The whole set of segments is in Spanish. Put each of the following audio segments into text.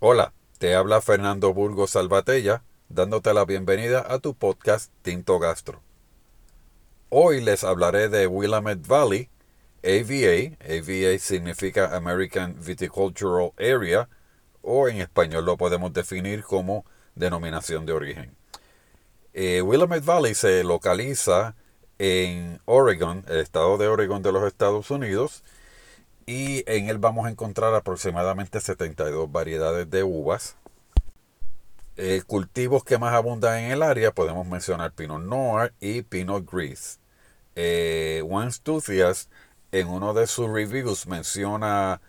Hola, te habla Fernando Burgos Salvatella, dándote la bienvenida a tu podcast Tinto Gastro. Hoy les hablaré de Willamette Valley, AVA, AVA significa American Viticultural Area, o en español lo podemos definir como denominación de origen. Eh, Willamette Valley se localiza en Oregon, el estado de Oregon de los Estados Unidos, y en él vamos a encontrar aproximadamente 72 variedades de uvas. Eh, cultivos que más abundan en el área podemos mencionar Pinot Noir y Pinot Gris. Eh, One Enthusiast en uno de sus reviews menciona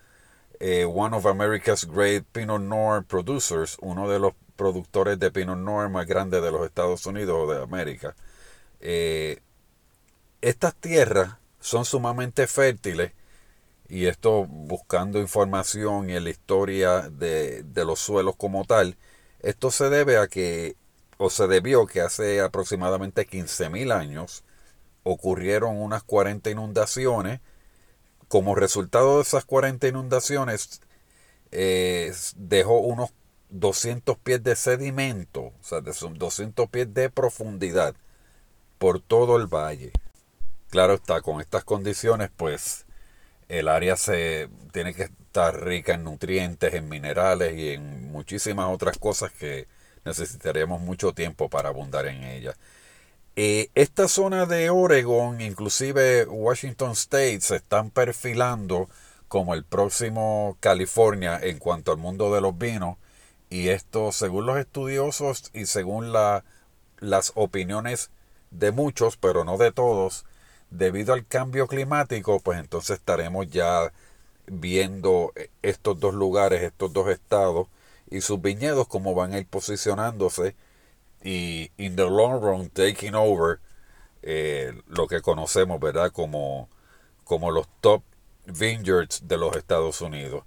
eh, One of America's Great Pinot Noir Producers, uno de los productores de Pinot Noir más grandes de los Estados Unidos o de América. estas tierras son sumamente fértiles y esto buscando información y en la historia de, los suelos como tal, esto se debe a que, o se debió que hace aproximadamente 15.000 años ocurrieron unas 40 inundaciones. Como resultado de esas 40 inundaciones, eh, dejó unos 200 pies de sedimento, o sea, de 200 pies de profundidad por todo el valle. Claro está, con estas condiciones, pues el área se tiene que estar rica en nutrientes, en minerales y en muchísimas otras cosas que necesitaríamos mucho tiempo para abundar en ella. Esta zona de Oregon, inclusive Washington State, se están perfilando como el próximo California en cuanto al mundo de los vinos. Y esto, según los estudiosos y según la, las opiniones de muchos, pero no de todos, debido al cambio climático, pues entonces estaremos ya viendo estos dos lugares, estos dos estados y sus viñedos como van a ir posicionándose y in the long run taking over eh, lo que conocemos, ¿verdad? Como, como los top vineyards de los Estados Unidos.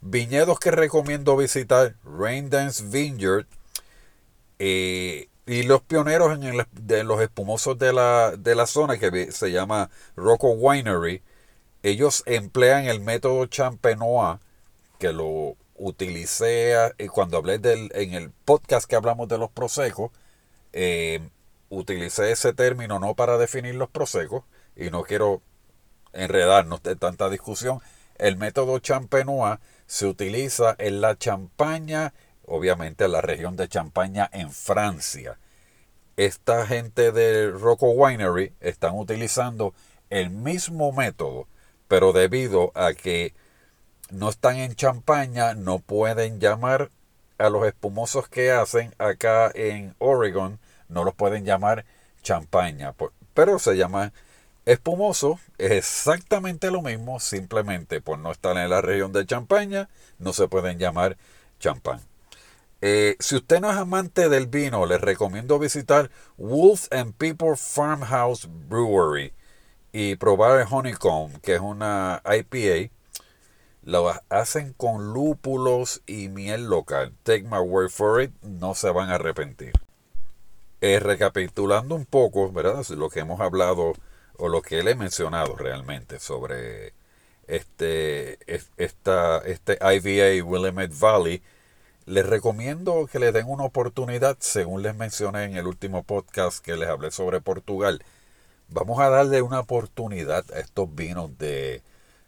Viñedos que recomiendo visitar, Raindance Vineyard, eh, y los pioneros en el, de los espumosos de la, de la zona, que se llama Rocco Winery, ellos emplean el método Champenois, que lo utilicé y cuando hablé del, en el podcast que hablamos de los prosecos, eh, utilicé ese término no para definir los prosecos, y no quiero enredarnos de tanta discusión. El método Champenois se utiliza en la champaña obviamente la región de Champaña en Francia. Esta gente de Rocco Winery están utilizando el mismo método, pero debido a que no están en Champaña, no pueden llamar a los espumosos que hacen acá en Oregon, no los pueden llamar champaña, pero se llama espumoso, es exactamente lo mismo, simplemente por no estar en la región de Champaña, no se pueden llamar champán. Eh, si usted no es amante del vino, les recomiendo visitar Wolf and People Farmhouse Brewery y probar el Honeycomb, que es una IPA. Lo hacen con lúpulos y miel local. Take my word for it, no se van a arrepentir. Eh, recapitulando un poco, ¿verdad? Lo que hemos hablado o lo que le he mencionado realmente sobre este, esta, este IVA Willamette Valley les recomiendo que le den una oportunidad, según les mencioné en el último podcast que les hablé sobre Portugal. Vamos a darle una oportunidad a estos vinos de,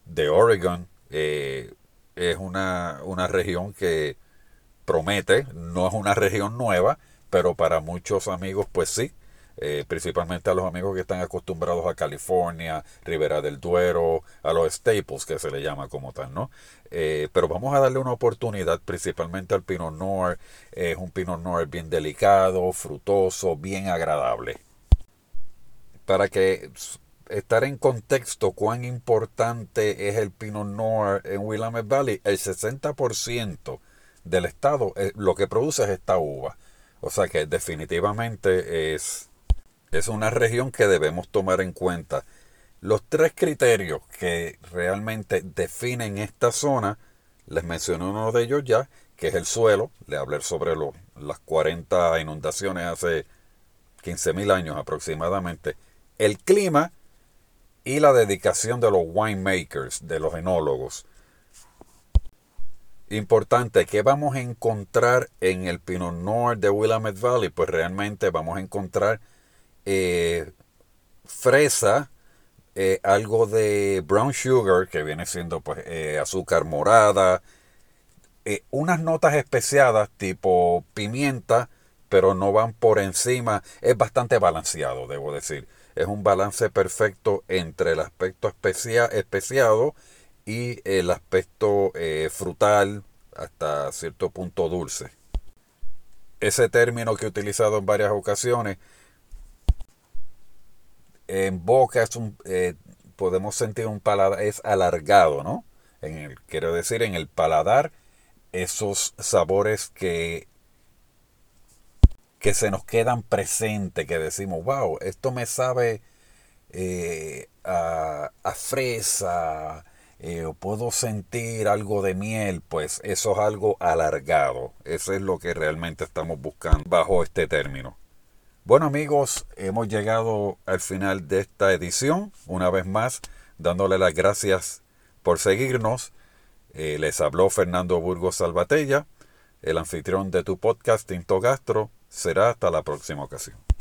de Oregon. Eh, es una, una región que promete, no es una región nueva, pero para muchos amigos pues sí. Eh, principalmente a los amigos que están acostumbrados a California, Ribera del Duero, a los staples que se le llama como tal, ¿no? Eh, pero vamos a darle una oportunidad principalmente al Pinot Noir. es un Pinot Noir bien delicado, frutoso, bien agradable. Para que estar en contexto cuán importante es el Pinot Noir en Willamette Valley, el 60% del estado eh, lo que produce es esta uva. O sea que definitivamente es es una región que debemos tomar en cuenta. Los tres criterios que realmente definen esta zona, les mencioné uno de ellos ya, que es el suelo. Le hablé sobre las 40 inundaciones hace 15.000 años aproximadamente. El clima y la dedicación de los winemakers, de los enólogos. Importante, ¿qué vamos a encontrar en el Pinot Noir de Willamette Valley? Pues realmente vamos a encontrar eh, fresa, eh, algo de brown sugar, que viene siendo pues eh, azúcar morada, unas notas especiadas tipo pimienta, pero no van por encima. Es bastante balanceado, debo decir. Es un balance perfecto entre el aspecto especiado y el aspecto frutal hasta cierto punto dulce. Ese término que he utilizado en varias ocasiones, en boca es un, eh, podemos sentir un paladar, es alargado, ¿no? En el, quiero decir, en el paladar, esos sabores que, que se nos quedan presentes, que decimos, wow, esto me sabe eh, a, fresa, eh, puedo sentir algo de miel, pues eso es algo alargado. Eso es lo que realmente estamos buscando bajo este término. Bueno amigos, hemos llegado al final de esta edición. Una vez más, dándole las gracias por seguirnos. Eh, les habló Fernando Burgos Salvatella, el anfitrión de tu podcast Tinto Gastro. Será hasta la próxima ocasión.